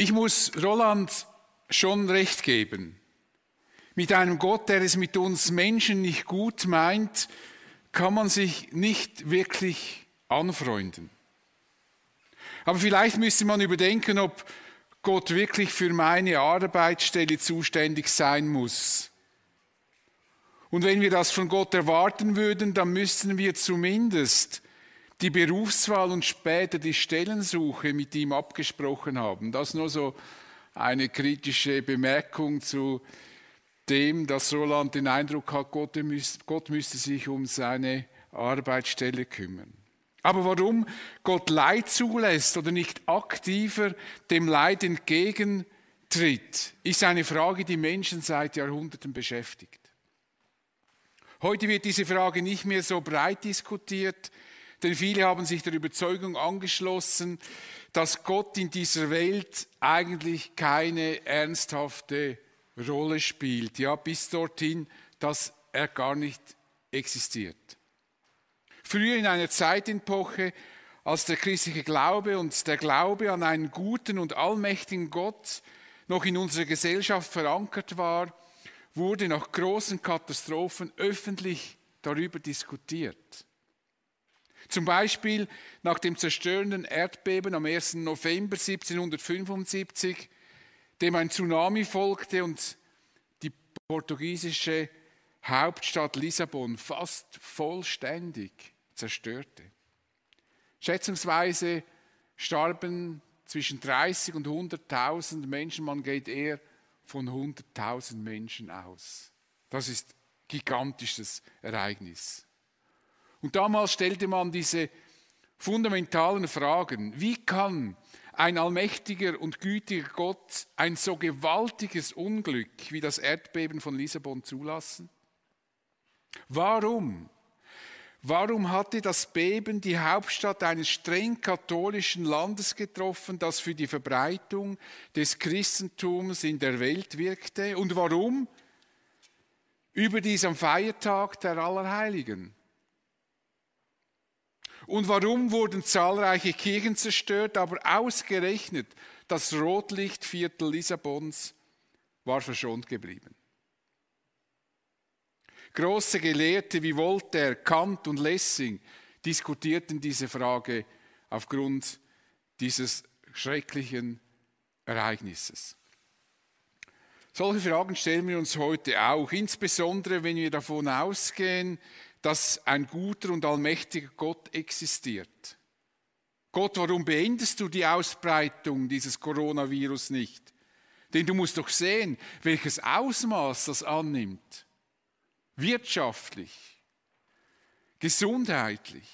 Ich muss Roland schon recht geben. Mit einem Gott, der es mit uns Menschen nicht gut meint, kann man sich nicht wirklich anfreunden. Aber vielleicht müsste man überdenken, ob Gott wirklich für meine Arbeitsstelle zuständig sein muss. Und wenn wir das von Gott erwarten würden, dann müssten wir zumindest die Berufswahl und später die Stellensuche mit ihm abgesprochen haben. Das nur so eine kritische Bemerkung zu dem, dass Roland den Eindruck hat, Gott, Gott müsste sich um seine Arbeitsstelle kümmern. Aber warum Gott Leid zulässt oder nicht aktiver dem Leid entgegentritt, ist eine Frage, die Menschen seit Jahrhunderten beschäftigt. Heute wird diese Frage nicht mehr so breit diskutiert, denn viele haben sich der Überzeugung angeschlossen, dass Gott in dieser Welt eigentlich keine ernsthafte Rolle spielt. Ja, bis dorthin, dass er gar nicht existiert. Früher in einer Zeitepoche, als der christliche Glaube und der Glaube an einen guten und allmächtigen Gott noch in unserer Gesellschaft verankert war, wurde nach großen Katastrophen öffentlich darüber diskutiert. Zum Beispiel nach dem zerstörenden Erdbeben am 1. November 1775, dem ein Tsunami folgte und die portugiesische Hauptstadt Lissabon fast vollständig zerstörte. Schätzungsweise starben zwischen 30 und 100.000 Menschen, man geht eher von 100.000 Menschen aus. Das ist gigantisches Ereignis. Und damals stellte man diese fundamentalen Fragen. Wie kann ein allmächtiger und gütiger Gott ein so gewaltiges Unglück wie das Erdbeben von Lissabon zulassen? Warum? Warum hatte das Beben die Hauptstadt eines streng katholischen Landes getroffen, das für die Verbreitung des Christentums in der Welt wirkte? Und warum? Überdies am Feiertag der Allerheiligen. Und warum wurden zahlreiche Kirchen zerstört, aber ausgerechnet das Rotlichtviertel Lissabons war verschont geblieben? Große Gelehrte wie Voltaire, Kant und Lessing diskutierten diese Frage aufgrund dieses schrecklichen Ereignisses. Solche Fragen stellen wir uns heute auch, insbesondere wenn wir davon ausgehen, dass ein guter und allmächtiger Gott existiert. Gott, warum beendest du die Ausbreitung dieses Coronavirus nicht? Denn du musst doch sehen, welches Ausmaß das annimmt wirtschaftlich, gesundheitlich,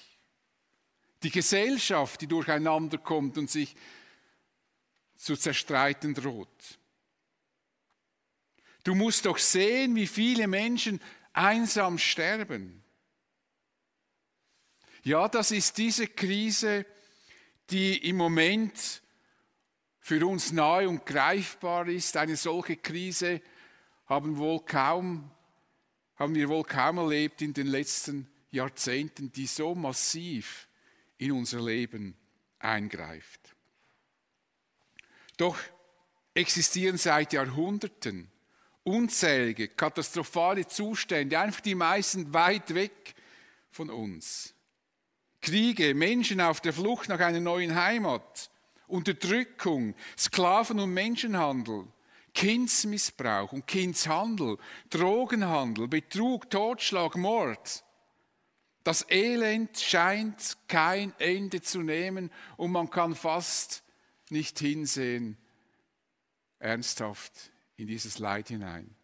die Gesellschaft, die durcheinander kommt und sich zu zerstreiten droht. Du musst doch sehen, wie viele Menschen einsam sterben. Ja, das ist diese Krise, die im Moment für uns nahe und greifbar ist. Eine solche Krise haben wohl kaum haben wir wohl kaum erlebt in den letzten Jahrzehnten, die so massiv in unser Leben eingreift. Doch existieren seit Jahrhunderten unzählige katastrophale Zustände, einfach die meisten weit weg von uns. Kriege, Menschen auf der Flucht nach einer neuen Heimat, Unterdrückung, Sklaven- und Menschenhandel, Kindsmissbrauch und Kindshandel, Drogenhandel, Betrug, Totschlag, Mord. Das Elend scheint kein Ende zu nehmen und man kann fast nicht hinsehen, ernsthaft in dieses Leid hinein,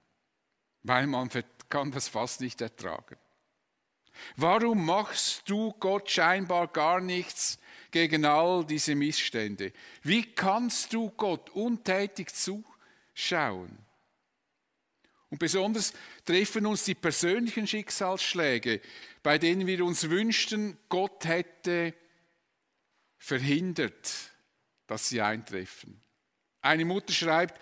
weil man kann das fast nicht ertragen. Warum machst du Gott scheinbar gar nichts gegen all diese Missstände? Wie kannst du Gott untätig zu schauen. Und besonders treffen uns die persönlichen Schicksalsschläge, bei denen wir uns wünschten, Gott hätte verhindert, dass sie eintreffen. Eine Mutter schreibt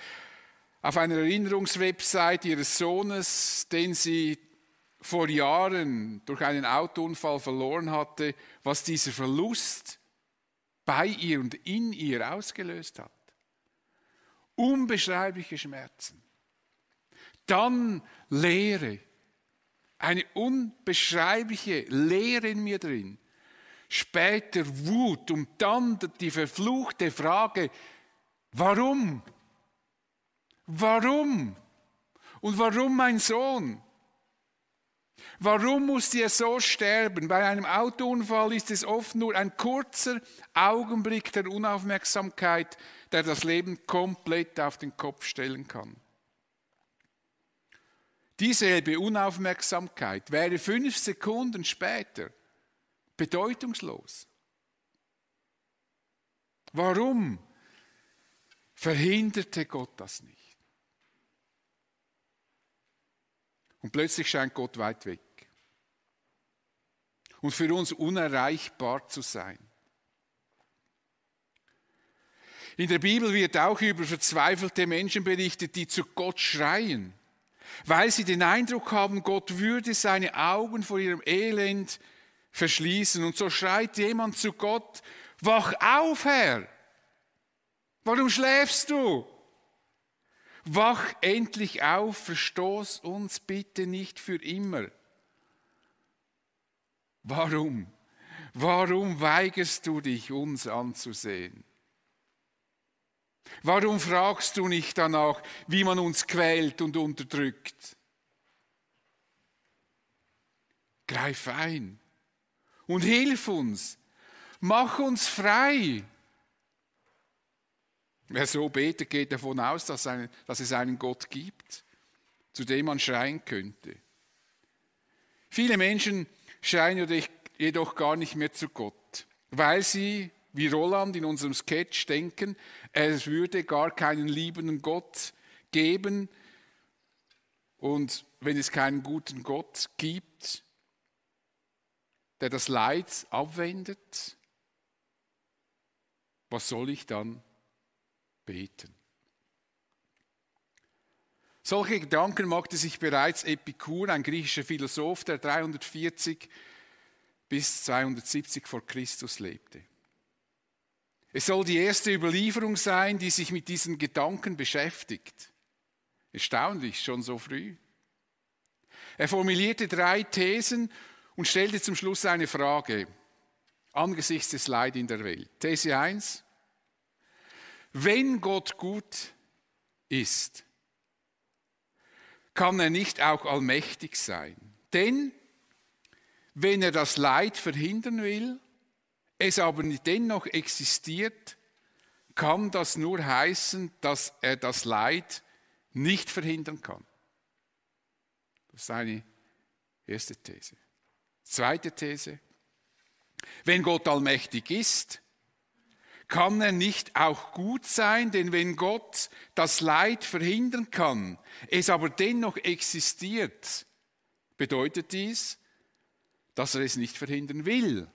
auf einer Erinnerungswebsite ihres Sohnes, den sie vor Jahren durch einen Autounfall verloren hatte, was dieser Verlust bei ihr und in ihr ausgelöst hat. unbeschreibliche Schmerzen. Dann Leere, eine unbeschreibliche Leere in mir drin. Später Wut und dann die verfluchte Frage, warum? Warum? Und warum mein Sohn? Warum musste er so sterben? Bei einem Autounfall ist es oft nur ein kurzer Augenblick der Unaufmerksamkeit, der das Leben komplett auf den Kopf stellen kann. Dieselbe Unaufmerksamkeit wäre fünf Sekunden später bedeutungslos. Warum verhinderte Gott das nicht? Und plötzlich scheint Gott weit weg. Und für uns unerreichbar zu sein. In der Bibel wird auch über verzweifelte Menschen berichtet, die zu Gott schreien, weil sie den Eindruck haben, Gott würde seine Augen vor ihrem Elend verschließen. Und so schreit jemand zu Gott, wach auf, Herr! Warum schläfst du? Wach endlich auf, verstoß uns bitte nicht für immer. Warum? Warum weigerst du dich, uns anzusehen? Warum fragst du nicht danach, wie man uns quält und unterdrückt? Greif ein und hilf uns. Mach uns frei. Wer so betet, geht davon aus, dass, eine, dass es einen Gott gibt, zu dem man schreien könnte. Viele Menschen schreien jedoch gar nicht mehr zu Gott, weil sie, wie Roland in unserem Sketch, denken, es würde gar keinen liebenden Gott geben. Und wenn es keinen guten Gott gibt, der das Leid abwendet, was soll ich dann beten. Solche Gedanken machte sich bereits Epikur, ein griechischer Philosoph, der 340 bis 270 vor Christus lebte. Es soll die erste Überlieferung sein, die sich mit diesen Gedanken beschäftigt. Erstaunlich, schon so früh. Er formulierte drei Thesen und stellte zum Schluss eine Frage angesichts des Leid in der Welt. These 1. Wenn Gott gut ist, kann er nicht auch allmächtig sein. Denn wenn er das Leid verhindern will, es aber dennoch existiert, kann das nur heißen, dass er das Leid nicht verhindern kann. Das ist eine erste These. Zweite These. Wenn Gott allmächtig ist, kann er nicht auch gut sein, denn wenn Gott das Leid verhindern kann, es aber dennoch existiert, bedeutet dies, dass er es nicht verhindern will.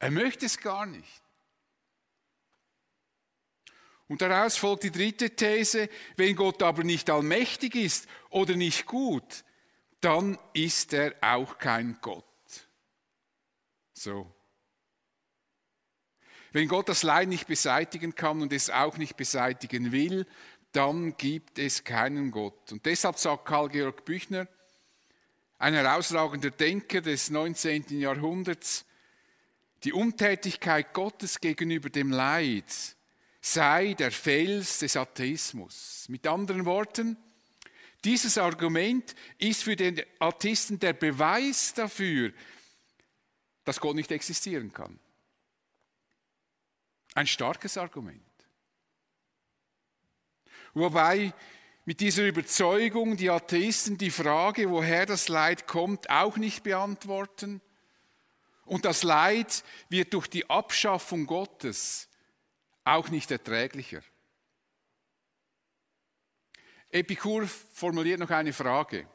Er möchte es gar nicht. Und daraus folgt die dritte These, wenn Gott aber nicht allmächtig ist oder nicht gut, dann ist er auch kein Gott. So. Wenn Gott das Leid nicht beseitigen kann und es auch nicht beseitigen will, dann gibt es keinen Gott. Und deshalb sagt Karl Georg Büchner, ein herausragender Denker des 19. Jahrhunderts, die Untätigkeit Gottes gegenüber dem Leid sei der Fels des Atheismus. Mit anderen Worten, dieses Argument ist für den Atheisten der Beweis dafür, dass Gott nicht existieren kann. Ein starkes Argument. Wobei mit dieser Überzeugung die Atheisten die Frage, woher das Leid kommt, auch nicht beantworten. Und das Leid wird durch die Abschaffung Gottes auch nicht erträglicher. Epikur formuliert noch eine Frage.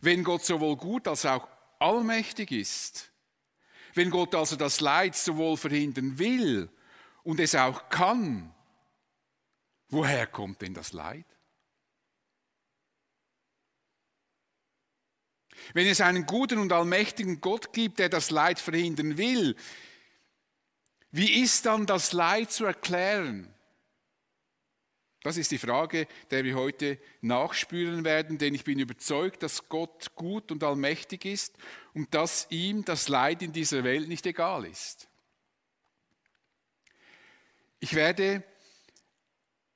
Wenn Gott sowohl gut als auch allmächtig ist, wenn Gott also das Leid sowohl verhindern will und es auch kann, woher kommt denn das Leid? Wenn es einen guten und allmächtigen Gott gibt, der das Leid verhindern will, wie ist dann das Leid zu erklären? Das ist die Frage, der wir heute nachspüren werden, denn ich bin überzeugt, dass Gott gut und allmächtig ist und dass ihm das Leid in dieser Welt nicht egal ist. Ich werde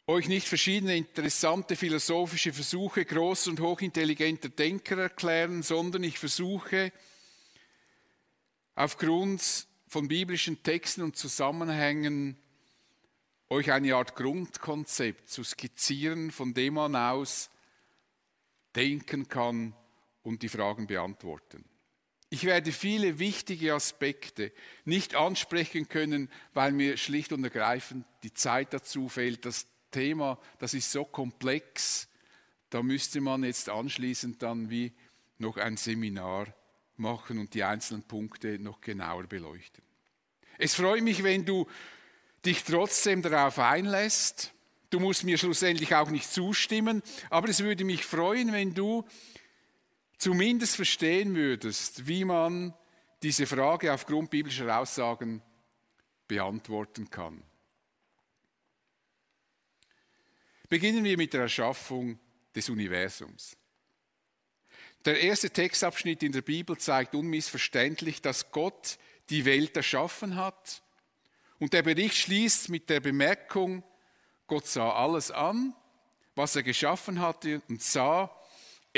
euch nicht verschiedene interessante philosophische Versuche großer und hochintelligenter Denker erklären, sondern ich versuche aufgrund von biblischen Texten und Zusammenhängen euch eine Art Grundkonzept zu skizzieren, von dem man aus denken kann und die Fragen beantworten. Ich werde viele wichtige Aspekte nicht ansprechen können, weil mir schlicht und ergreifend die Zeit dazu fehlt. Das Thema, das ist so komplex, da müsste man jetzt anschließend dann wie noch ein Seminar machen und die einzelnen Punkte noch genauer beleuchten. Es freut mich, wenn du dich trotzdem darauf einlässt. Du musst mir schlussendlich auch nicht zustimmen, aber es würde mich freuen, wenn du zumindest verstehen würdest, wie man diese Frage aufgrund biblischer Aussagen beantworten kann. Beginnen wir mit der Erschaffung des Universums. Der erste Textabschnitt in der Bibel zeigt unmissverständlich, dass Gott die Welt erschaffen hat und der Bericht schließt mit der Bemerkung, Gott sah alles an, was er geschaffen hatte und sah,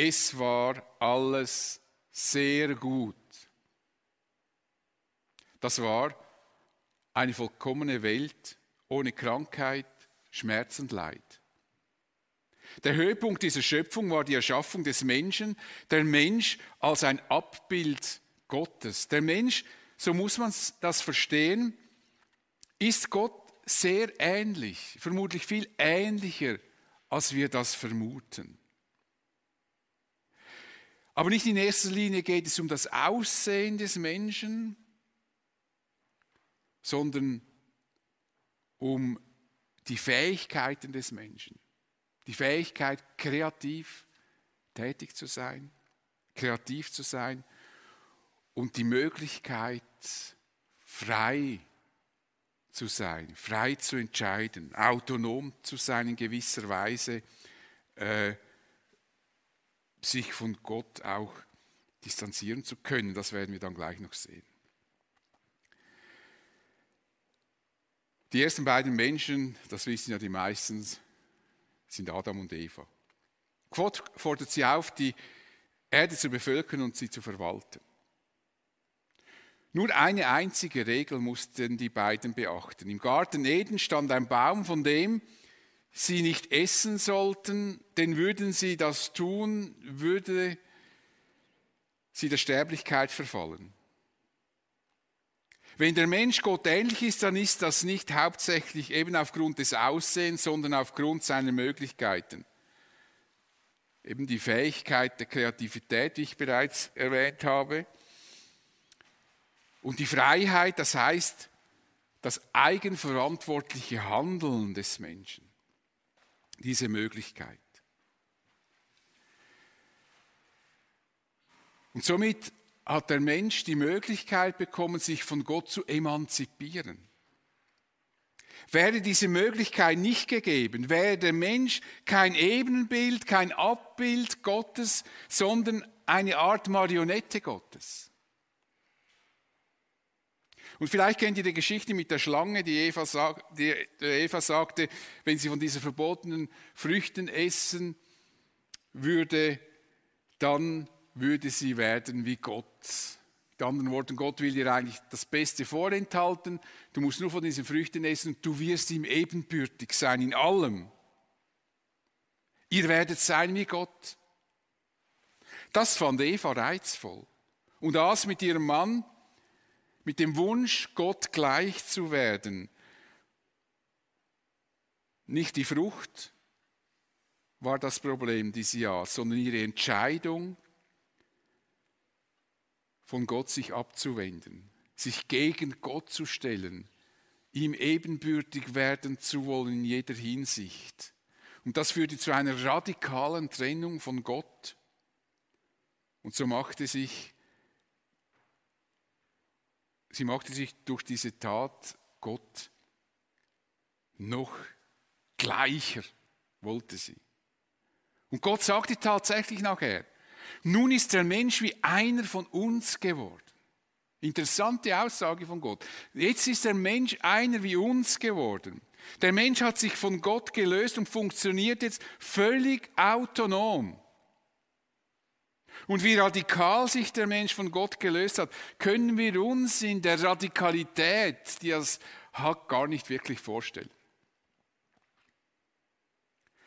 es war alles sehr gut. Das war eine vollkommene Welt ohne Krankheit, Schmerz und Leid. Der Höhepunkt dieser Schöpfung war die Erschaffung des Menschen, der Mensch als ein Abbild Gottes. Der Mensch, so muss man das verstehen, ist Gott sehr ähnlich, vermutlich viel ähnlicher, als wir das vermuten. Aber nicht in erster Linie geht es um das Aussehen des Menschen, sondern um die Fähigkeiten des Menschen. Die Fähigkeit, kreativ tätig zu sein, kreativ zu sein und die Möglichkeit, frei zu sein, frei zu entscheiden, autonom zu sein in gewisser Weise, äh, sich von Gott auch distanzieren zu können. Das werden wir dann gleich noch sehen. Die ersten beiden Menschen, das wissen ja die meisten, sind Adam und Eva. Gott fordert sie auf, die Erde zu bevölkern und sie zu verwalten. Nur eine einzige Regel mussten die beiden beachten. Im Garten Eden stand ein Baum, von dem sie nicht essen sollten, denn würden sie das tun, würde sie der Sterblichkeit verfallen. Wenn der Mensch Gott ähnlich ist, dann ist das nicht hauptsächlich eben aufgrund des Aussehens, sondern aufgrund seiner Möglichkeiten. Eben die Fähigkeit der Kreativität, wie ich bereits erwähnt habe. Und die Freiheit, das heißt das eigenverantwortliche Handeln des Menschen. Diese Möglichkeit. Und somit hat der Mensch die Möglichkeit bekommen, sich von Gott zu emanzipieren. Wäre diese Möglichkeit nicht gegeben, wäre der Mensch kein Ebenbild, kein Abbild Gottes, sondern eine Art Marionette Gottes. Und vielleicht kennt ihr die Geschichte mit der Schlange, die Eva, sag, die Eva sagte, wenn sie von diesen verbotenen Früchten essen würde, dann würde sie werden wie Gott. Mit anderen Worten, Gott will dir eigentlich das Beste vorenthalten. Du musst nur von diesen Früchten essen und du wirst ihm ebenbürtig sein in allem. Ihr werdet sein wie Gott. Das fand Eva reizvoll. Und aß mit ihrem Mann mit dem Wunsch, Gott gleich zu werden. Nicht die Frucht war das Problem, die sie aß, sondern ihre Entscheidung, von Gott sich abzuwenden, sich gegen Gott zu stellen, ihm ebenbürtig werden zu wollen in jeder Hinsicht. Und das führte zu einer radikalen Trennung von Gott. Und so machte sich sie machte sich durch diese Tat Gott noch gleicher, wollte sie. Und Gott sagte tatsächlich nachher, nun ist der Mensch wie einer von uns geworden. Interessante Aussage von Gott. Jetzt ist der Mensch einer wie uns geworden. Der Mensch hat sich von Gott gelöst und funktioniert jetzt völlig autonom. Und wie radikal sich der Mensch von Gott gelöst hat, können wir uns in der Radikalität, die er hat, gar nicht wirklich vorstellen.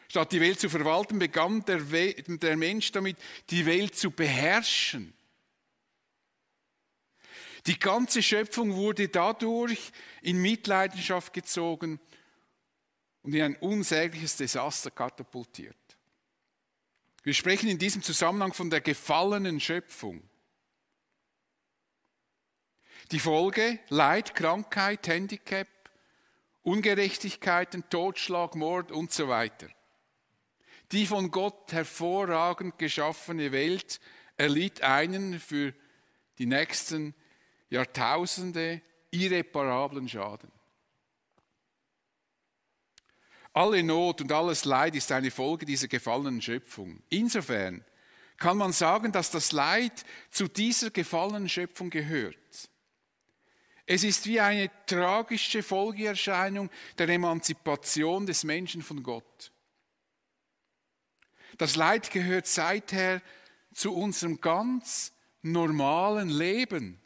Statt die Welt zu verwalten, begann der, der Mensch damit, die Welt zu beherrschen. Die ganze Schöpfung wurde dadurch in Mitleidenschaft gezogen und in ein unsägliches Desaster katapultiert. Wir sprechen in diesem Zusammenhang von der gefallenen Schöpfung. Die Folge Leid, Krankheit, Handicap, Ungerechtigkeiten, Totschlag, Mord und so weiter. Die von Gott hervorragend geschaffene Welt erlitt einen für die nächsten Jahrtausende irreparablen Schaden. Alle Not und alles Leid ist eine Folge dieser gefallenen Schöpfung. Insofern kann man sagen, dass das Leid zu dieser gefallenen Schöpfung gehört. Es ist wie eine tragische Folgeerscheinung der Emanzipation des Menschen von Gott. Das Leid gehört seither zu unserem ganz normalen Leben.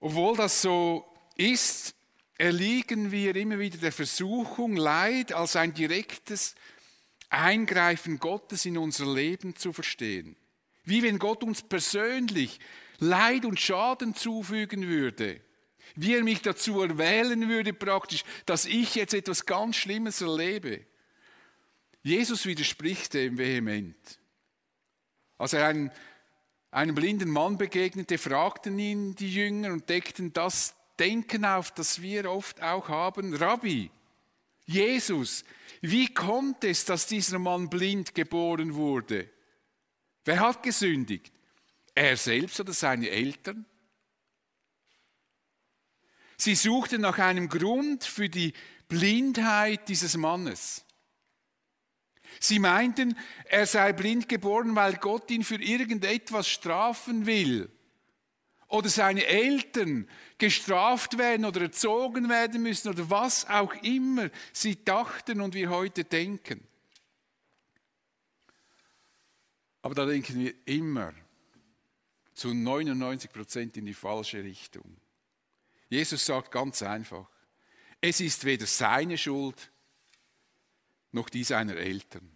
Obwohl das so ist, erliegen wir immer wieder der Versuchung, Leid als ein direktes Eingreifen Gottes in unser Leben zu verstehen. Wie wenn Gott uns persönlich Leid und Schaden zufügen würde. Wie er mich dazu erwählen würde praktisch, dass ich jetzt etwas ganz Schlimmes erlebe. Jesus widerspricht dem vehement. Als er einen, einem blinden Mann begegnete, fragten ihn die Jünger und deckten das Denken auf, das wir oft auch haben. Rabbi, Jesus, wie kommt es, dass dieser Mann blind geboren wurde? Wer hat gesündigt? Er selbst oder seine Eltern? Sie suchten nach einem Grund für die Blindheit dieses Mannes. Sie meinten, er sei blind geboren, weil Gott ihn für irgendetwas strafen will oder seine Eltern gestraft werden oder erzogen werden müssen oder was auch immer sie dachten und wir heute denken. Aber da denken wir immer zu 99 Prozent in die falsche Richtung. Jesus sagt ganz einfach, es ist weder seine Schuld noch die seiner Eltern.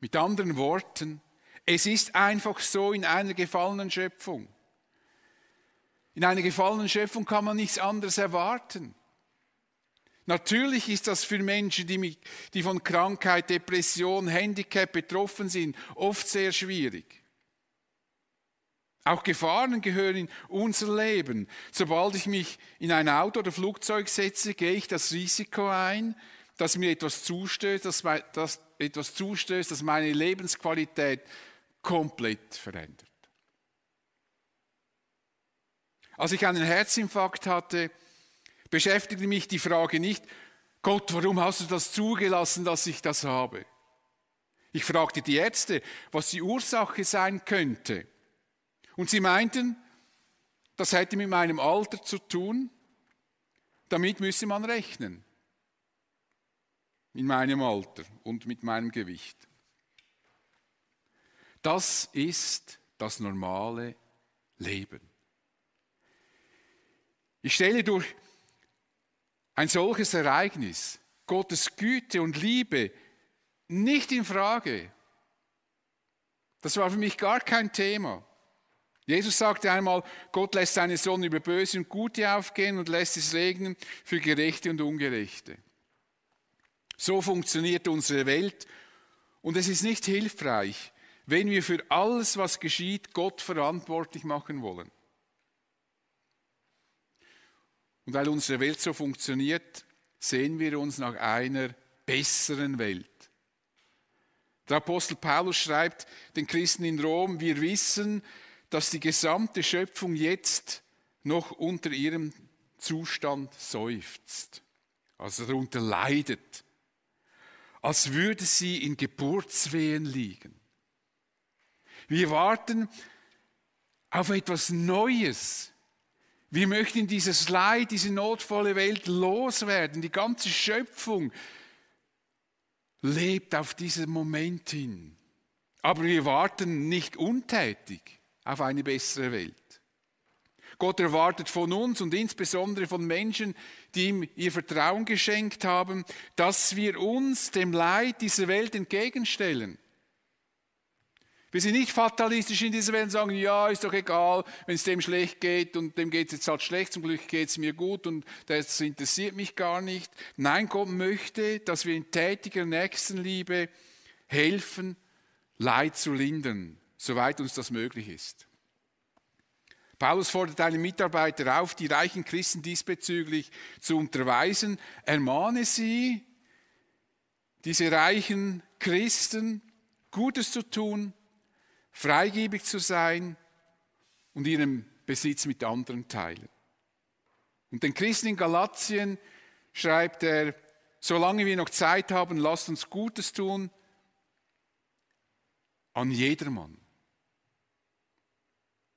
Mit anderen Worten, es ist einfach so in einer gefallenen Schöpfung. In einer gefallenen Schöpfung kann man nichts anderes erwarten. Natürlich ist das für Menschen, die, die von Krankheit, Depression, Handicap betroffen sind, oft sehr schwierig. Auch Gefahren gehören in unser Leben. Sobald ich mich in ein Auto oder Flugzeug setze, gehe ich das Risiko ein, dass mir etwas zustößt, dass, dass etwas zustößt, das meine Lebensqualität komplett verändert. Als ich einen Herzinfarkt hatte, beschäftigte mich die Frage nicht, Gott, warum hast du das zugelassen, dass ich das habe? Ich fragte die Ärzte, was die Ursache sein könnte. Und sie meinten, das hätte mit meinem Alter zu tun, damit müsse man rechnen. In meinem Alter und mit meinem Gewicht. Das ist das normale Leben. Ich stelle durch ein solches Ereignis Gottes Güte und Liebe nicht in Frage. Das war für mich gar kein Thema. Jesus sagte einmal, Gott lässt seine Sonne über Böse und Gute aufgehen und lässt es regnen für Gerechte und Ungerechte. So funktioniert unsere Welt und es ist nicht hilfreich, wenn wir für alles, was geschieht, Gott verantwortlich machen wollen. Und weil unsere Welt so funktioniert, sehen wir uns nach einer besseren Welt. Der Apostel Paulus schreibt den Christen in Rom, wir wissen, dass die gesamte Schöpfung jetzt noch unter ihrem Zustand seufzt, also darunter leidet. als würde sie in Geburtswehen liegen. Wir warten auf etwas Neues. Wir möchten dieses Leid, diese notvolle Welt loswerden. Die ganze Schöpfung lebt auf diesen Moment hin. Aber wir warten nicht untätig auf eine bessere Welt. Gott erwartet von uns und insbesondere von Menschen, die ihm ihr Vertrauen geschenkt haben, dass wir uns dem Leid dieser Welt entgegenstellen. Wir sind nicht fatalistisch in dieser Welt und sagen, ja, ist doch egal, wenn es dem schlecht geht und dem geht es jetzt halt schlecht, zum Glück geht es mir gut und das interessiert mich gar nicht. Nein, Gott möchte, dass wir in tätiger Nächstenliebe helfen, Leid zu lindern, soweit uns das möglich ist. Paulus fordert einen Mitarbeiter auf, die reichen Christen diesbezüglich zu unterweisen. Ermahne sie, diese reichen Christen, Gutes zu tun, freigebig zu sein und ihren Besitz mit anderen teilen. Und den Christen in Galatien schreibt er, solange wir noch Zeit haben, lasst uns Gutes tun an jedermann.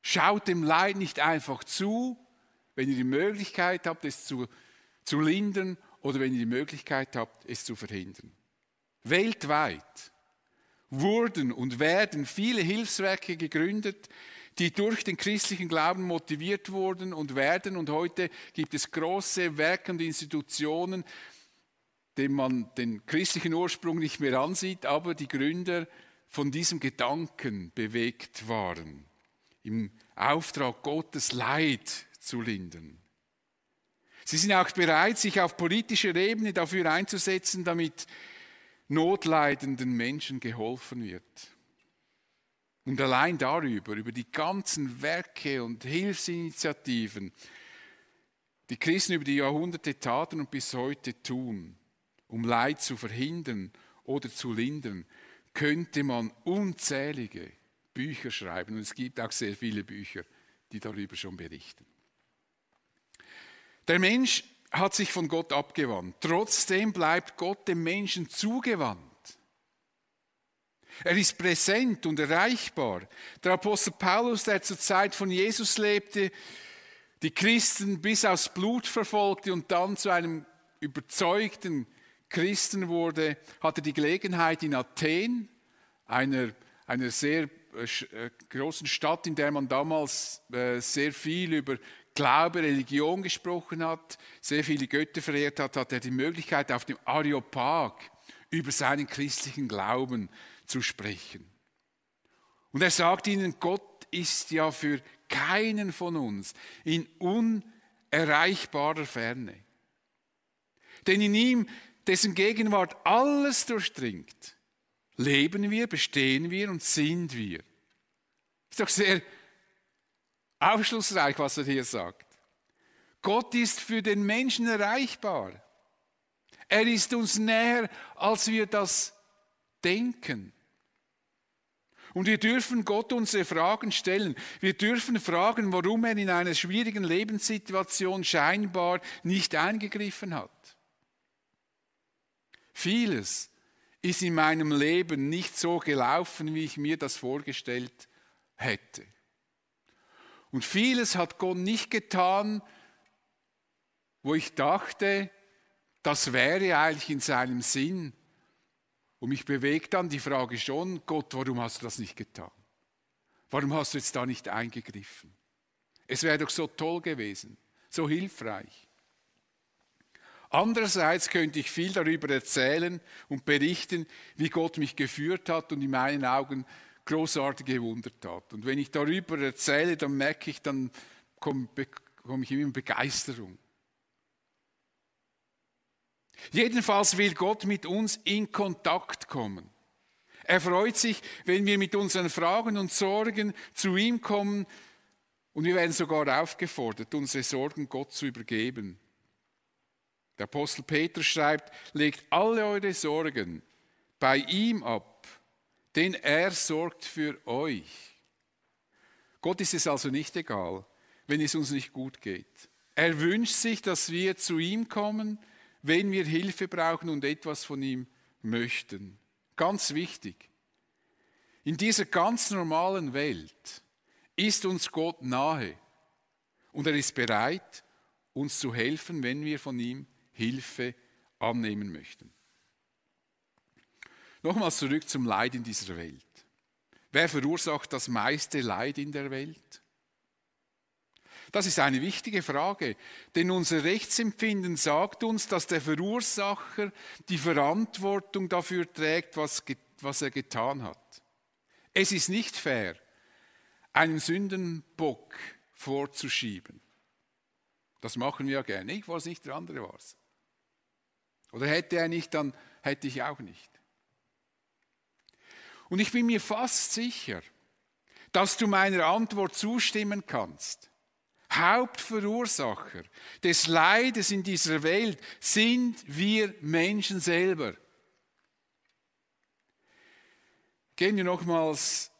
Schaut dem Leid nicht einfach zu, wenn ihr die Möglichkeit habt, es zu, zu lindern oder wenn ihr die Möglichkeit habt, es zu verhindern. Weltweit wurden und werden viele Hilfswerke gegründet, die durch den christlichen Glauben motiviert wurden und werden. Und heute gibt es große Werke und Institutionen, denen man den christlichen Ursprung nicht mehr ansieht, aber die Gründer von diesem Gedanken bewegt waren, im Auftrag Gottes Leid zu lindern. Sie sind auch bereit, sich auf politischer Ebene dafür einzusetzen, damit notleidenden Menschen geholfen wird. Und allein darüber, über die ganzen Werke und Hilfsinitiativen, die Christen über die Jahrhunderte taten und bis heute tun, um Leid zu verhindern oder zu lindern, könnte man unzählige Bücher schreiben. Und es gibt auch sehr viele Bücher, die darüber schon berichten. Der Mensch hat sich von Gott abgewandt. Trotzdem bleibt Gott dem Menschen zugewandt. Er ist präsent und erreichbar. Der Apostel Paulus, der zur Zeit von Jesus lebte, die Christen bis aufs Blut verfolgte und dann zu einem überzeugten Christen wurde, hatte die Gelegenheit in Athen, einer, einer sehr äh, äh, großen Stadt, in der man damals äh, sehr viel über Glaube, Religion gesprochen hat, sehr viele Götter verehrt hat, hat er die Möglichkeit, auf dem Areopag über seinen christlichen Glauben zu sprechen. Und er sagt ihnen, Gott ist ja für keinen von uns in unerreichbarer Ferne. Denn in ihm, dessen Gegenwart alles durchdringt, leben wir, bestehen wir und sind wir. Ist doch sehr aufschlussreich, was er hier sagt. Gott ist für den Menschen erreichbar. Er ist uns näher, als wir das denken. Und wir dürfen Gott unsere Fragen stellen. Wir dürfen fragen, warum er in einer schwierigen Lebenssituation scheinbar nicht eingegriffen hat. Vieles ist in meinem Leben nicht so gelaufen, wie ich mir das vorgestellt hätte. Und vieles hat Gott nicht getan, wo ich dachte, das wäre eigentlich in seinem Sinn. Und mich bewegt dann die Frage schon, Gott, warum hast du das nicht getan? Warum hast du jetzt da nicht eingegriffen? Es wäre doch so toll gewesen, so hilfreich. Andererseits könnte ich viel darüber erzählen und berichten, wie Gott mich geführt hat und in meinen Augen großartige Wunder tat. Und wenn ich darüber erzähle, dann merke ich, dann komme, komme ich immer in Begeisterung. Jedenfalls will Gott mit uns in Kontakt kommen. Er freut sich, wenn wir mit unseren Fragen und Sorgen zu ihm kommen und wir werden sogar aufgefordert, unsere Sorgen Gott zu übergeben. Der Apostel Peter schreibt, legt alle eure Sorgen bei ihm ab denn er sorgt für euch. Gott ist es also nicht egal, wenn es uns nicht gut geht. Er wünscht sich, dass wir zu ihm kommen, wenn wir Hilfe brauchen und etwas von ihm möchten. Ganz wichtig. In dieser ganz normalen Welt ist uns Gott nahe und er ist bereit, uns zu helfen, wenn wir von ihm Hilfe annehmen möchten. Nochmals zurück zum Leid in dieser Welt. Wer verursacht das meiste Leid in der Welt? Das ist eine wichtige Frage, denn unser Rechtsempfinden sagt uns, dass der Verursacher die Verantwortung dafür trägt, was, was er getan hat. Es ist nicht fair, einen Sündenbock vorzuschieben. Das machen wir ja gerne. Ich war es nicht, der andere war es. Oder hätte er nicht, dann hätte ich auch nicht. Und ich bin mir fast sicher, dass du meiner Antwort zustimmen kannst. Hauptverursacher des Leides in dieser Welt sind wir Menschen selber. Gehen wir nochmals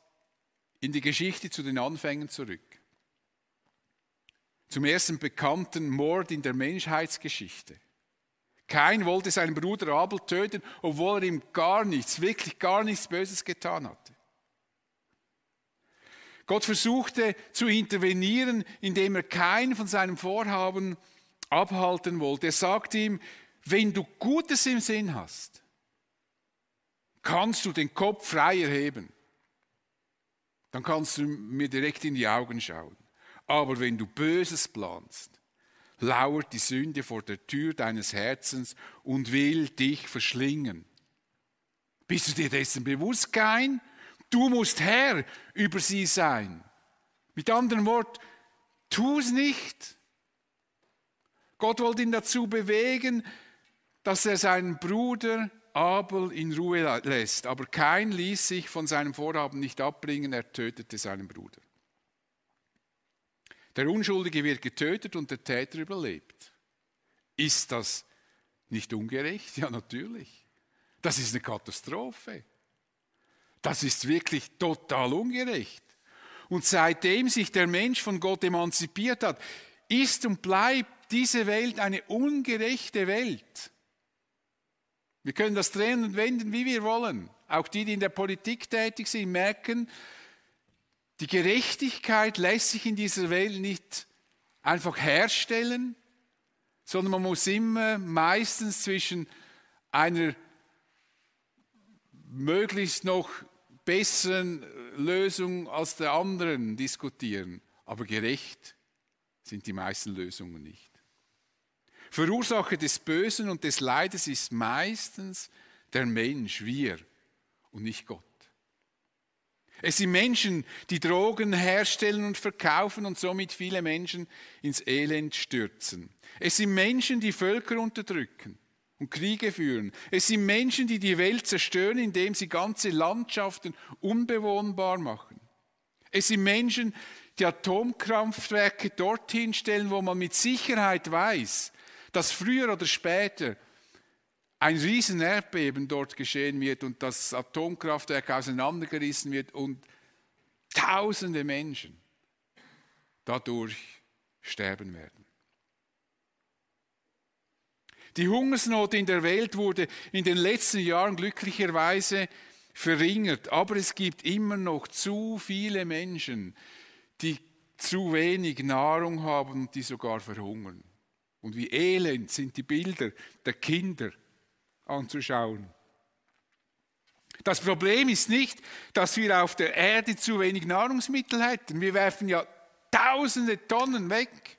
in die Geschichte zu den Anfängen zurück. Zum ersten bekannten Mord in der Menschheitsgeschichte. Kein wollte seinen Bruder Abel töten, obwohl er ihm gar nichts, wirklich gar nichts Böses getan hatte. Gott versuchte zu intervenieren, indem er keinen von seinem Vorhaben abhalten wollte. Er sagte ihm, wenn du Gutes im Sinn hast, kannst du den Kopf frei erheben. Dann kannst du mir direkt in die Augen schauen. Aber wenn du Böses planst, lauert die Sünde vor der Tür deines Herzens und will dich verschlingen. Bist du dir dessen bewusst, kein? Du musst Herr über sie sein. Mit anderen Worten, tu es nicht. Gott wollte ihn dazu bewegen, dass er seinen Bruder Abel in Ruhe lässt. Aber kein ließ sich von seinem Vorhaben nicht abbringen, er tötete seinen Bruder. Der Unschuldige wird getötet und der Täter überlebt. Ist das nicht ungerecht? Ja, natürlich. Das ist eine Katastrophe. Das ist wirklich total ungerecht. Und seitdem sich der Mensch von Gott emanzipiert hat, ist und bleibt diese Welt eine ungerechte Welt. Wir können das drehen und wenden, wie wir wollen. Auch die, die in der Politik tätig sind, merken, die Gerechtigkeit lässt sich in dieser Welt nicht einfach herstellen, sondern man muss immer meistens zwischen einer möglichst noch besseren Lösung als der anderen diskutieren. Aber gerecht sind die meisten Lösungen nicht. Verursacher des Bösen und des Leides ist meistens der Mensch, wir und nicht Gott. Es sind Menschen, die Drogen herstellen und verkaufen und somit viele Menschen ins Elend stürzen. Es sind Menschen, die Völker unterdrücken und Kriege führen. Es sind Menschen, die die Welt zerstören, indem sie ganze Landschaften unbewohnbar machen. Es sind Menschen, die Atomkraftwerke dorthin stellen, wo man mit Sicherheit weiß, dass früher oder später ein riesen Erdbeben dort geschehen wird und das Atomkraftwerk auseinandergerissen wird und tausende Menschen dadurch sterben werden. Die Hungersnot in der Welt wurde in den letzten Jahren glücklicherweise verringert, aber es gibt immer noch zu viele Menschen, die zu wenig Nahrung haben und die sogar verhungern. Und wie elend sind die Bilder der Kinder, anzuschauen. Das Problem ist nicht, dass wir auf der Erde zu wenig Nahrungsmittel hätten. Wir werfen ja tausende Tonnen weg.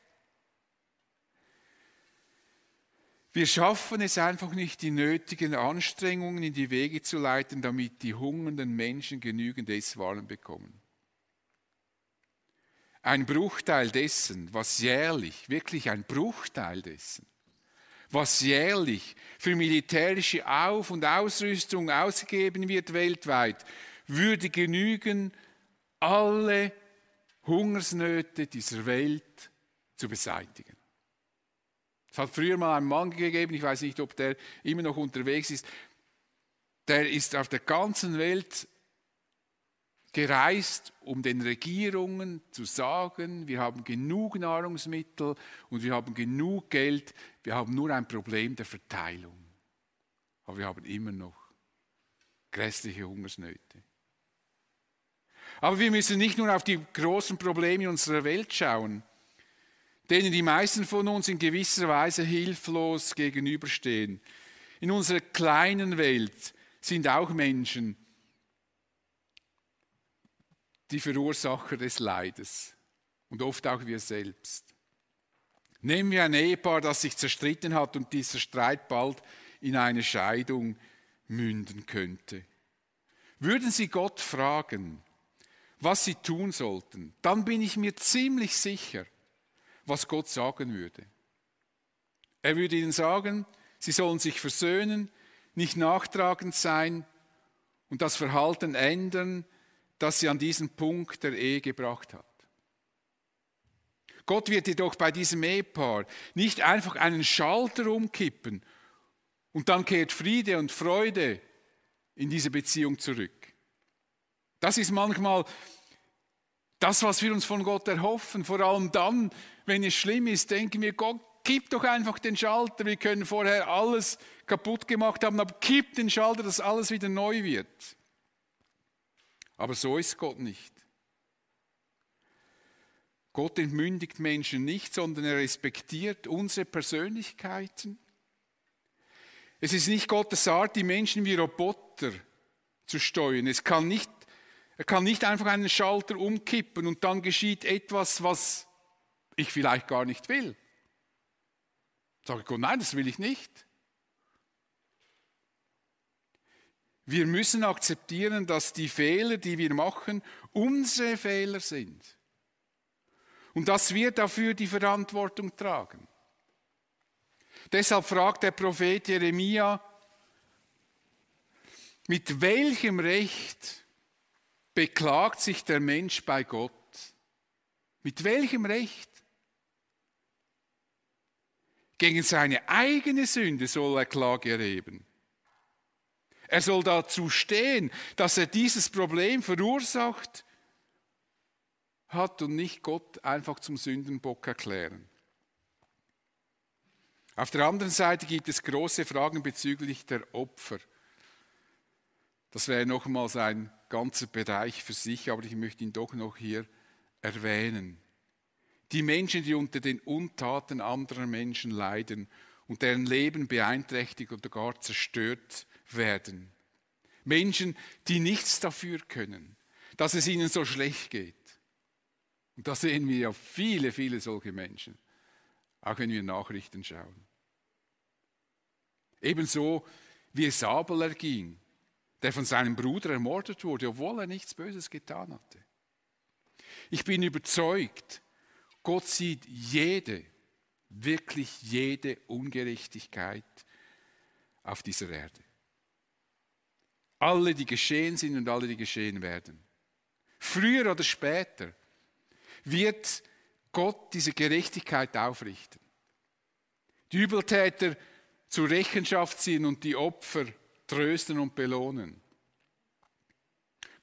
Wir schaffen es einfach nicht, die nötigen Anstrengungen in die Wege zu leiten, damit die hungernden Menschen genügend Esswaren bekommen. Ein Bruchteil dessen, was jährlich, wirklich ein Bruchteil dessen, was jährlich für militärische Auf- und Ausrüstung ausgegeben wird weltweit, würde genügen, alle Hungersnöte dieser Welt zu beseitigen. Es hat früher mal einen Mann gegeben, ich weiß nicht, ob der immer noch unterwegs ist, der ist auf der ganzen Welt gereist, um den Regierungen zu sagen, wir haben genug Nahrungsmittel und wir haben genug Geld, wir haben nur ein Problem der Verteilung. Aber wir haben immer noch grässliche Hungersnöte. Aber wir müssen nicht nur auf die großen Probleme unserer Welt schauen, denen die meisten von uns in gewisser Weise hilflos gegenüberstehen. In unserer kleinen Welt sind auch Menschen die Verursacher des Leides und oft auch wir selbst. Nehmen wir ein Ehepaar, das sich zerstritten hat und dieser Streit bald in eine Scheidung münden könnte. Würden Sie Gott fragen, was Sie tun sollten, dann bin ich mir ziemlich sicher, was Gott sagen würde. Er würde Ihnen sagen, Sie sollen sich versöhnen, nicht nachtragend sein und das Verhalten ändern, das Sie an diesen Punkt der Ehe gebracht hat. Gott wird jedoch bei diesem Ehepaar nicht einfach einen Schalter umkippen und dann kehrt Friede und Freude in diese Beziehung zurück. Das ist manchmal das, was wir uns von Gott erhoffen. Vor allem dann, wenn es schlimm ist, denken wir, Gott, kipp doch einfach den Schalter. Wir können vorher alles kaputt gemacht haben, aber kipp den Schalter, dass alles wieder neu wird. Aber so ist Gott nicht. Gott entmündigt Menschen nicht, sondern er respektiert unsere Persönlichkeiten. Es ist nicht Gottes Art, die Menschen wie Roboter zu steuern. Es kann nicht, er kann nicht einfach einen Schalter umkippen und dann geschieht etwas, was ich vielleicht gar nicht will. Sage Gott, nein, das will ich nicht. Wir müssen akzeptieren, dass die Fehler, die wir machen, unsere Fehler sind und dass wir dafür die Verantwortung tragen. Deshalb fragt der Prophet Jeremia, mit welchem Recht beklagt sich der Mensch bei Gott? Mit welchem Recht? Gegen seine eigene Sünde soll er Klage erheben. Er soll dazu stehen, dass er dieses Problem verursacht hat und nicht Gott einfach zum Sündenbock erklären. Auf der anderen Seite gibt es große Fragen bezüglich der Opfer. Das wäre nochmals ein ganzer Bereich für sich, aber ich möchte ihn doch noch hier erwähnen. Die Menschen, die unter den Untaten anderer Menschen leiden und deren Leben beeinträchtigt oder gar zerstört werden. Menschen, die nichts dafür können, dass es ihnen so schlecht geht. Und da sehen wir ja viele, viele solche Menschen, auch wenn wir Nachrichten schauen. Ebenso wie es Abel erging, der von seinem Bruder ermordet wurde, obwohl er nichts Böses getan hatte. Ich bin überzeugt, Gott sieht jede, wirklich jede Ungerechtigkeit auf dieser Erde. Alle, die geschehen sind und alle, die geschehen werden. Früher oder später wird Gott diese Gerechtigkeit aufrichten. Die Übeltäter zur Rechenschaft ziehen und die Opfer trösten und belohnen.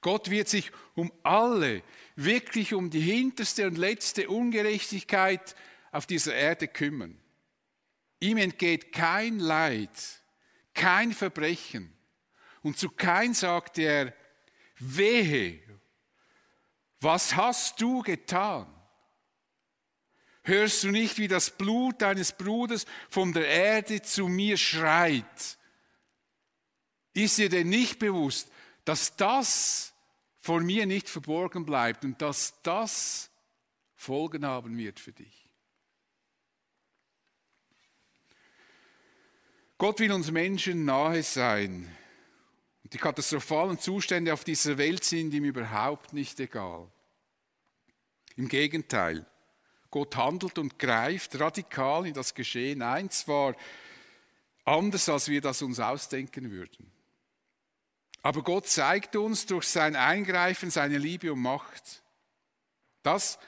Gott wird sich um alle, wirklich um die hinterste und letzte Ungerechtigkeit auf dieser Erde kümmern. Ihm entgeht kein Leid, kein Verbrechen. Und zu kein sagt er, wehe, was hast du getan? Hörst du nicht, wie das Blut deines Bruders von der Erde zu mir schreit? Ist dir denn nicht bewusst, dass das vor mir nicht verborgen bleibt und dass das Folgen haben wird für dich? Gott will uns Menschen nahe sein. Die katastrophalen Zustände auf dieser Welt sind ihm überhaupt nicht egal. Im Gegenteil, Gott handelt und greift radikal in das Geschehen ein, zwar anders, als wir das uns ausdenken würden. Aber Gott zeigt uns durch sein Eingreifen seine Liebe und Macht. Das,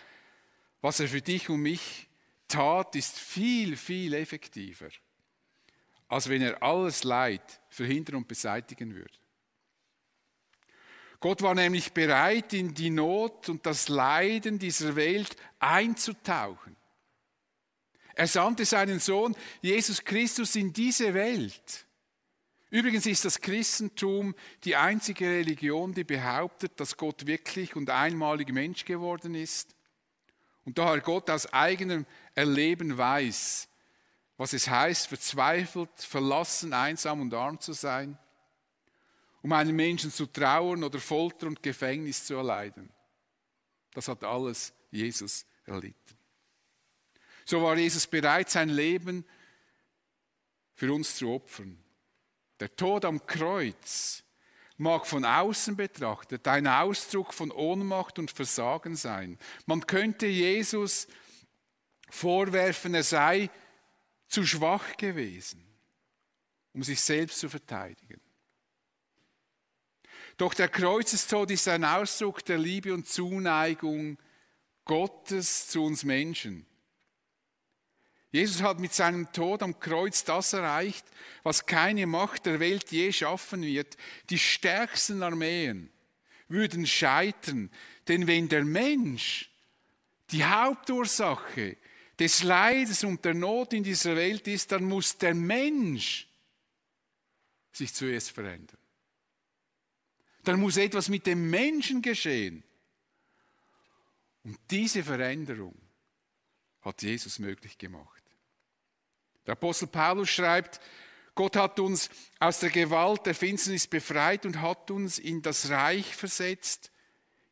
was er für dich und mich tat, ist viel, viel effektiver, als wenn er alles Leid verhindern und beseitigen würde. Gott war nämlich bereit, in die Not und das Leiden dieser Welt einzutauchen. Er sandte seinen Sohn Jesus Christus in diese Welt Übrigens ist das Christentum die einzige Religion, die behauptet, dass Gott wirklich und einmalig Mensch geworden ist. Und daher Gott aus eigenem Erleben weiß, was es heißt, verzweifelt, verlassen, einsam und arm zu sein, um einen Menschen zu trauern oder Folter und Gefängnis zu erleiden. Das hat alles Jesus erlitten. So war Jesus bereit, sein Leben für uns zu opfern. Der Tod am Kreuz mag von außen betrachtet ein Ausdruck von Ohnmacht und Versagen sein. Man könnte Jesus vorwerfen, er sei zu schwach gewesen, um sich selbst zu verteidigen. Doch der Kreuzestod ist ein Ausdruck der Liebe und Zuneigung Gottes zu uns Menschen. Jesus hat mit seinem Tod am Kreuz das erreicht, was keine Macht der Welt je schaffen wird. Die stärksten Armeen würden scheitern, denn wenn der Mensch die Hauptursache des Leides und der Not in dieser Welt ist, dann muss der Mensch sich zuerst verändern. Dann muss etwas mit dem Menschen geschehen. Und diese Veränderung hat Jesus möglich gemacht. Der Apostel Paulus schreibt, Gott hat uns aus der Gewalt der Finsternis befreit und hat uns in das Reich versetzt,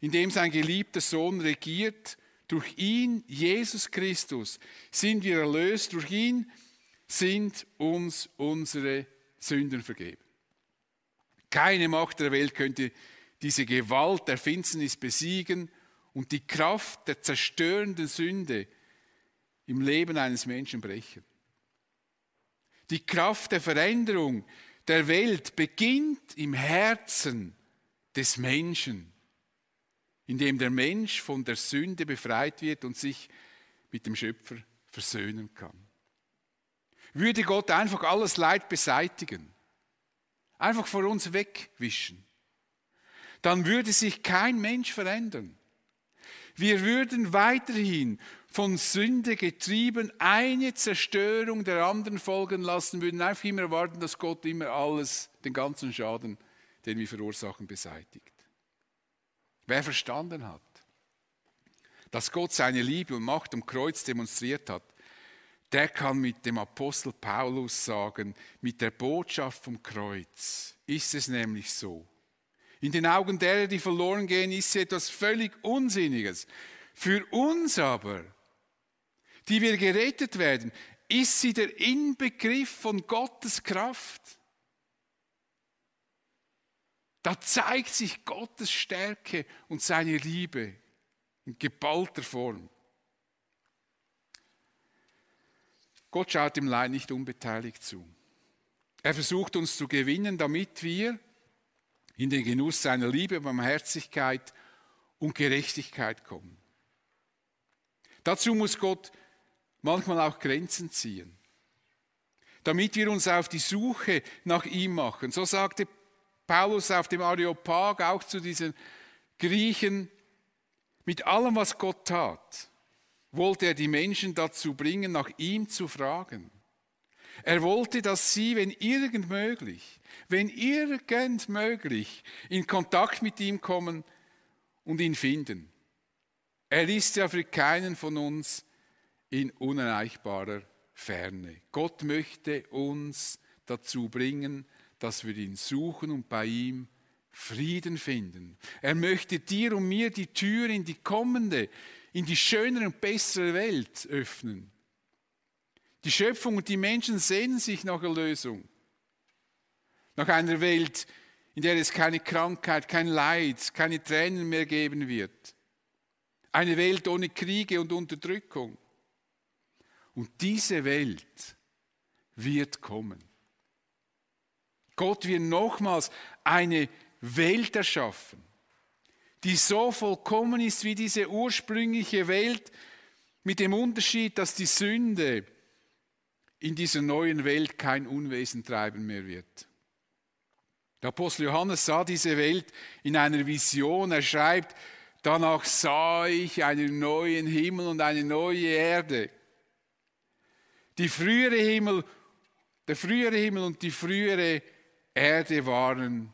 in dem sein geliebter Sohn regiert. Durch ihn, Jesus Christus, sind wir erlöst. Durch ihn sind uns unsere Sünden vergeben. Keine Macht der Welt könnte diese Gewalt der Finsternis besiegen und die Kraft der zerstörenden Sünde im Leben eines Menschen brechen. Die Kraft der Veränderung der Welt beginnt im Herzen des Menschen, indem der Mensch von der Sünde befreit wird und sich mit dem Schöpfer versöhnen kann. Würde Gott einfach alles Leid beseitigen, einfach vor uns wegwischen, dann würde sich kein Mensch verändern. Wir würden weiterhin von Sünde getrieben eine Zerstörung der anderen folgen lassen, würden einfach immer erwarten, dass Gott immer alles, den ganzen Schaden, den wir verursachen, beseitigt. Wer verstanden hat, dass Gott seine Liebe und Macht am Kreuz demonstriert hat, der kann mit dem Apostel Paulus sagen, mit der Botschaft vom Kreuz ist es nämlich so. In den Augen derer, die verloren gehen, ist sie etwas völlig Unsinniges. Für uns aber, die wir gerettet werden, ist sie der Inbegriff von Gottes Kraft. Da zeigt sich Gottes Stärke und seine Liebe in geballter Form. Gott schaut dem Leid nicht unbeteiligt zu. Er versucht uns zu gewinnen, damit wir in den Genuss seiner Liebe, Barmherzigkeit und Gerechtigkeit kommen. Dazu muss Gott manchmal auch Grenzen ziehen, damit wir uns auf die Suche nach ihm machen. So sagte Paulus auf dem Areopag auch zu diesen Griechen, mit allem, was Gott tat, wollte er die Menschen dazu bringen, nach ihm zu fragen. Er wollte, dass sie, wenn irgend möglich, wenn irgend möglich, in Kontakt mit ihm kommen und ihn finden. Er ist ja für keinen von uns in unerreichbarer Ferne. Gott möchte uns dazu bringen, dass wir ihn suchen und bei ihm Frieden finden. Er möchte dir und mir die Tür in die kommende, in die schönere und bessere Welt öffnen. Die Schöpfung und die Menschen sehnen sich nach Erlösung. Nach einer Welt, in der es keine Krankheit, kein Leid, keine Tränen mehr geben wird. Eine Welt ohne Kriege und Unterdrückung. Und diese Welt wird kommen. Gott wird nochmals eine Welt erschaffen, die so vollkommen ist wie diese ursprüngliche Welt, mit dem Unterschied, dass die Sünde in dieser neuen Welt kein Unwesen treiben mehr wird. Der Apostel Johannes sah diese Welt in einer Vision. Er schreibt, danach sah ich einen neuen Himmel und eine neue Erde die frühere Himmel, der frühere Himmel und die frühere Erde waren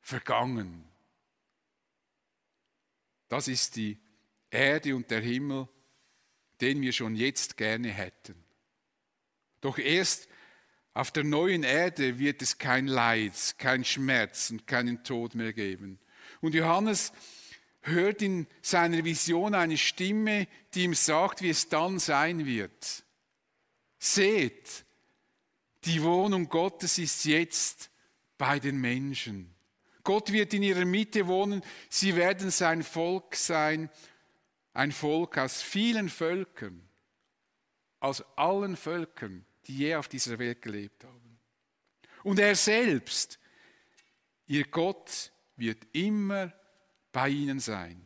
vergangen. Das ist die Erde und der Himmel, den wir schon jetzt gerne hätten. Doch erst auf der neuen Erde wird es kein Leid, kein Schmerz und keinen Tod mehr geben. Und Johannes hört in seiner Vision eine Stimme, die ihm sagt, wie es dann sein wird. Seht, die Wohnung Gottes ist jetzt bei den Menschen. Gott wird in ihrer Mitte wohnen, sie werden sein Volk sein, ein Volk aus vielen Völkern, aus allen Völkern, die je auf dieser Welt gelebt haben. Und er selbst, ihr Gott, wird immer bei ihnen sein.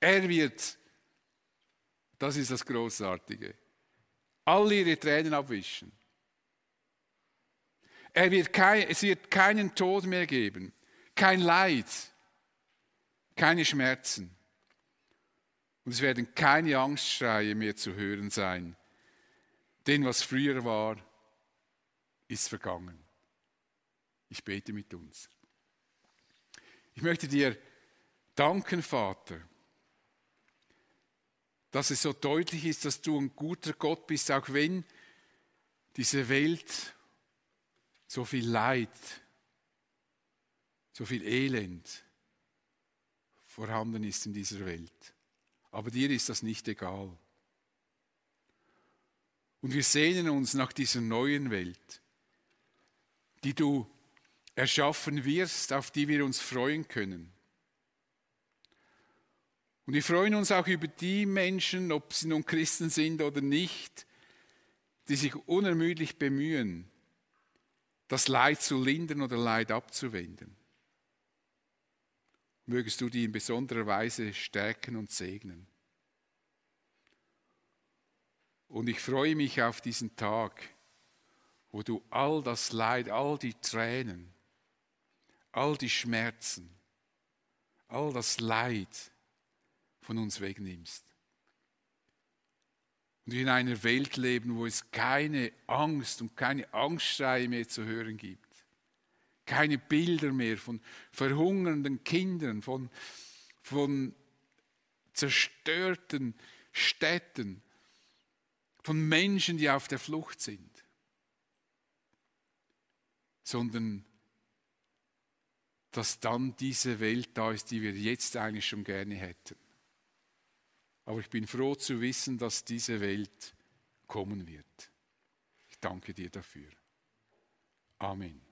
Er wird, das ist das Großartige, all ihre Tränen abwischen. Er wird kein, es wird keinen Tod mehr geben, kein Leid, keine Schmerzen. Und es werden keine Angstschreie mehr zu hören sein. Denn was früher war, ist vergangen. Ich bete mit uns. Ich möchte dir danken, Vater, dass es so deutlich ist, dass du ein guter Gott bist, auch wenn diese Welt so viel Leid, so viel Elend vorhanden ist in dieser Welt. Aber dir ist das nicht egal. Und wir sehnen uns nach dieser neuen Welt, die du erschaffen wirst, auf die wir uns freuen können. Und wir freuen uns auch über die Menschen, ob sie nun Christen sind oder nicht, die sich unermüdlich bemühen, das Leid zu lindern oder Leid abzuwenden. Mögest du die in besonderer Weise stärken und segnen. Und ich freue mich auf diesen Tag, wo du all das Leid, all die Tränen, all die Schmerzen, all das Leid von uns wegnimmst. Und in einer Welt leben, wo es keine Angst und keine Angstschreie mehr zu hören gibt. Keine Bilder mehr von verhungernden Kindern, von, von zerstörten Städten, von Menschen, die auf der Flucht sind, sondern dass dann diese Welt da ist, die wir jetzt eigentlich schon gerne hätten. Aber ich bin froh zu wissen, dass diese Welt kommen wird. Ich danke dir dafür. Amen.